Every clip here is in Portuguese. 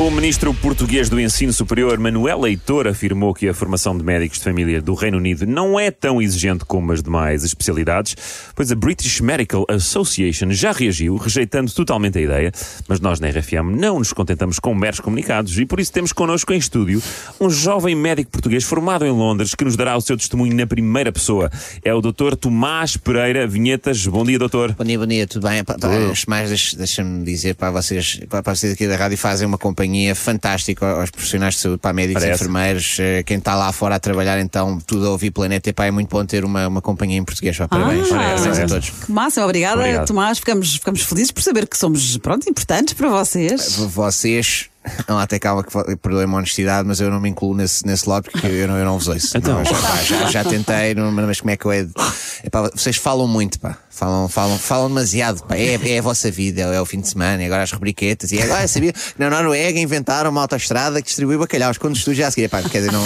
O ministro português do Ensino Superior, Manuel Leitor, afirmou que a formação de médicos de família do Reino Unido não é tão exigente como as demais especialidades, pois a British Medical Association já reagiu, rejeitando totalmente a ideia. Mas nós na RFM não nos contentamos com meros comunicados e por isso temos connosco em estúdio um jovem médico português formado em Londres que nos dará o seu testemunho na primeira pessoa. É o Dr. Tomás Pereira Vinhetas. Bom dia, doutor. Bom dia, bom dia, tudo bem? Antes mais, deixa- deixa-me dizer para vocês, para para vocês aqui da rádio, fazem uma companhia fantástica aos profissionais de saúde, para médicos, Parece. enfermeiros, eh, quem está lá fora a trabalhar, então, tudo a ouvir Planeta e pá, é muito bom ter uma, uma companhia em português. Pá, parabéns, parece, parabéns a todos. Que massa, obrigada, Obrigado. Tomás. Ficamos, ficamos felizes por saber que somos, pronto, importantes para vocês. V- Vocês, não, até calma que perdoem-me a honestidade, mas eu não me incluo nesse, nesse lobby porque eu não, eu não vos ouço. Então. Não, já, já, já tentei, não- mas como é que eu é? Epá, vocês falam muito, pá. Falam, falam, falam demasiado, pá. É, é a vossa vida, é o fim de semana, e agora as rubriquetas. E agora sabia que na Noruega inventaram uma autoestrada que distribui bacalhaus. Quando estudo já a seguir, pá, quer dizer, não,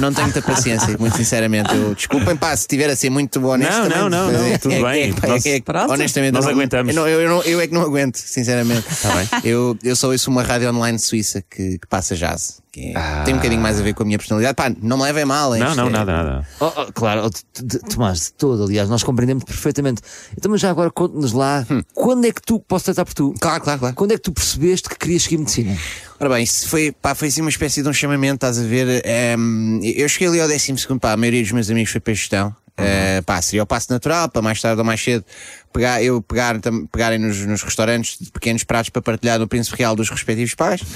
não tenho muita paciência, muito sinceramente. Eu, desculpem, pá, se estiver a ser muito honesto. Não, não, não, não, é- tudo é- bem. é- é honestamente, Nós aguentamos. eu não- eu, eu não, eu é que não aguento, sinceramente. Tá bem. Eu, eu só ouço uma rádio online suíça que, que passa jazz. Que é- Tem um bocadinho mais a ver com a minha personalidade. Pá, não me levem mal, hein? Não, não, é- nada, nada. Oh, oh, claro, oh, Tomás, de todo, aliás, nós compreendemos perfeitamente. Então, mas já agora conte-nos lá, quando é que tu, posso tratar por tu? Claro, claro, claro. Quando é que tu percebeste que querias seguir medicina? Ora bem, isso foi, pá, foi assim uma espécie de um chamamento, estás a ver? Ehm, eu cheguei ali ao 12 segundo, pá, a maioria dos meus amigos foi para a gestão. Eh, pá, seria o passo natural, para mais tarde ou mais cedo pegar, eu pegar, tam- pegarem nos, nos restaurantes de pequenos pratos para partilhar no príncipe real dos respectivos pais.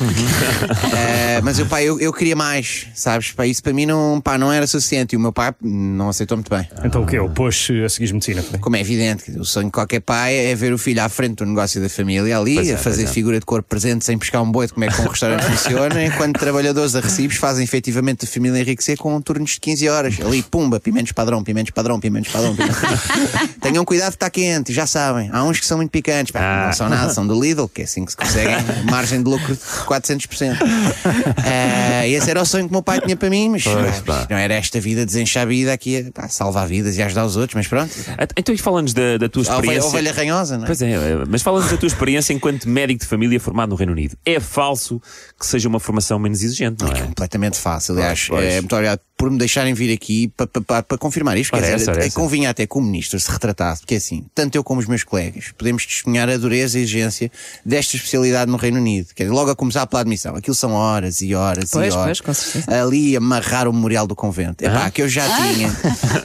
Eh, mas eu, pá, eu, eu queria mais, sabes? Pá, isso para mim não, pá, não era suficiente e o meu pai não aceitou muito bem. Então o quê? O pôs a seguir medicina? Foi? Como é evidente, o sonho de qualquer pai é ver o filho à frente do negócio da família ali, é, a fazer é. figura de corpo presente sem pescar um boi de como é que um restaurante funciona, enquanto trabalhadores a recibos fazem efetivamente a família enriquecer com turnos de 15 horas. Ali, pumba, pimentos padrão, pimentos padrão, pimentos padrão. Pimentos padrão. Tenham cuidado que está quente, já sabem. Há uns que são muito picantes, pá, Ah. não são nada, são do Lidl, que é assim que se conseguem margem de lucro de 400%. Eh, esse era o sonho que o meu pai tinha para mim, mas Pois, pá, não era esta vida aqui a pá, salvar vidas e ajudar os outros, mas pronto. Então, e falando da, da tua experiência. a ovelha ranhosa, não é? Pois é, é, mas falando da tua experiência enquanto médico de família formado no Reino Unido. É falso que seja uma formação menos exigente, não é? Completamente fácil. Aliás, Pois, pois. eh, muito obrigado por me deixarem vir aqui para pa, pa, pa confirmar isto. Quer dizer, essa, eh, essa. convinha até que o ministro se retratasse, porque assim, tanto eu como os meus colegas podemos testemunhar a dureza e exigência desta especialidade no Reino Unido. Quer dizer, logo a começar pela admissão. Aquilo são horas e horas Pois, e horas. pois, com certeza. Ali amarrar o memorial do convento. Epá, que eu já tinha.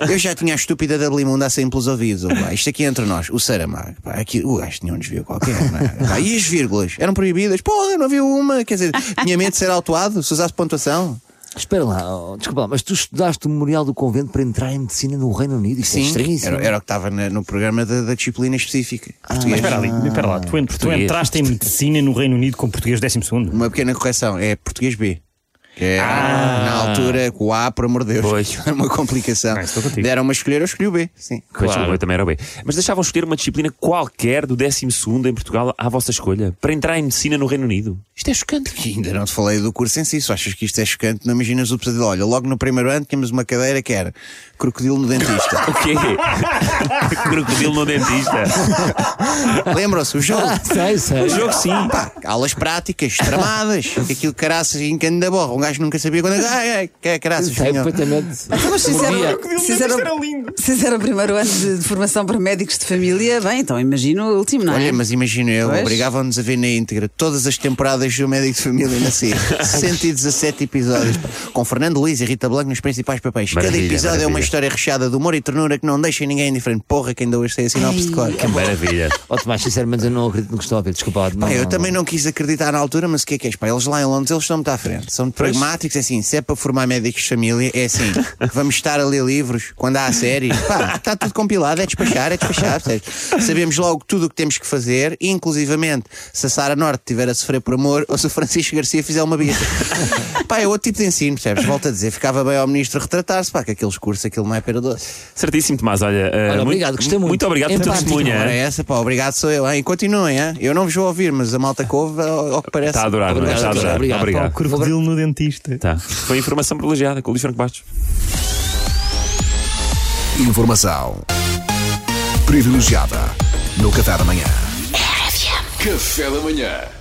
Eu já tinha a estúpida da Belimunda a sair pelos ouvidos. Opa, isto aqui entre nós, o Saramago. Pá, aqui, o gajo tinha um desvio qualquer. Não é? Pá, e as vírgulas? Eram proibidas? Porra, não havia uma. Quer dizer, tinha medo de ser autuado se usasse pontuação. Espera lá, oh, desculpa lá, mas tu estudaste o Memorial do Convento para entrar em medicina no Reino Unido? Isso é Sim, estranhíssimo. era, era o que estava na- no programa da, da disciplina específica. Mas Português. espera ali, espera lá. Tu, en- tu português. entraste em medicina no Reino Unido com português 12 segundo? Uma pequena correção, é português B. Que é, na altura, com o A, por amor de Deus, Pois. era uma complicação. Ah, estou contigo. Deram uma escolher, eu escolhi o B. Sim. Pois, Claro. o meu também era o B. Mas deixavam escolher uma disciplina qualquer do 12 em Portugal à vossa escolha para entrar em medicina no Reino Unido. Isto é chocante. E ainda não te falei do curso em si. Se achas que isto é chocante, não imaginas o pesadelo. Olha, logo no primeiro ano tínhamos uma cadeira que era crocodilo no dentista. O quê? Crocodilo no dentista. Lembram-se? O jogo. Ah, sei, sei. O jogo sim. Pá, aulas práticas, tramadas, que aquilo caraças em cana da borra. Um gajo nunca sabia quando. Ai, ai, que é caraças, Sei perfeitamente. Mas fizeram, se fizeram, se fizeram o primeiro ano de, de formação para médicos de família, bem, então imagino o último, não é? Olha, mas imagino eu, obrigavam-nos a ver na íntegra todas as temporadas do Médico de Família na SIC. 117 episódios, com Fernando Luiz e Rita Blanco nos principais papéis. Cada Maravilha, episódio é uma maravilha. história recheada de humor e ternura que não deixa ninguém indiferente. Porra, quem ainda hoje tem a sinopse de cor. Que maravilha. Oh, Tomás, sinceramente, eu não acredito no que estou a ver. Desculpa. Não, Pá, eu não, também não quis acreditar na altura, mas o que é que és? Pá, eles lá em Londres eles estão muito à frente. São pragmáticos, é assim, se é para formar médicos de família, é assim, vamos estar a ler livros quando há a série. Pá, está tudo compilado, é despachar, é despachar. Sabemos logo tudo o que temos que fazer, inclusivamente se a Sara Norte estiver a sofrer por amor ou se o Francisco Garcia fizer uma bicha. Pá, é outro tipo de ensino, percebes? Volto a dizer, ficava bem ao ministro retratar-se, pá, que aqueles cursos, aquilo não é pera doce. Certíssimo, Tomás. Olha, eh, Olha, muito, obrigado, gostei muito. Muito obrigado Empático, testemunho. Ora, hein? é essa, pá, obrigado sou eu, hein? E continuem, hein? Eu não vos vou ouvir, mas a malta que ouve, ao, ao que parece. Está a adorar, não é? Obrigado, Está a adorar. obrigado. Obrigado. Pá, o crocodilo no dentista. Tá. Foi informação privilegiada com o Luís Franco Bastos. Informação privilegiada no Café da Manhã. Café da manhã.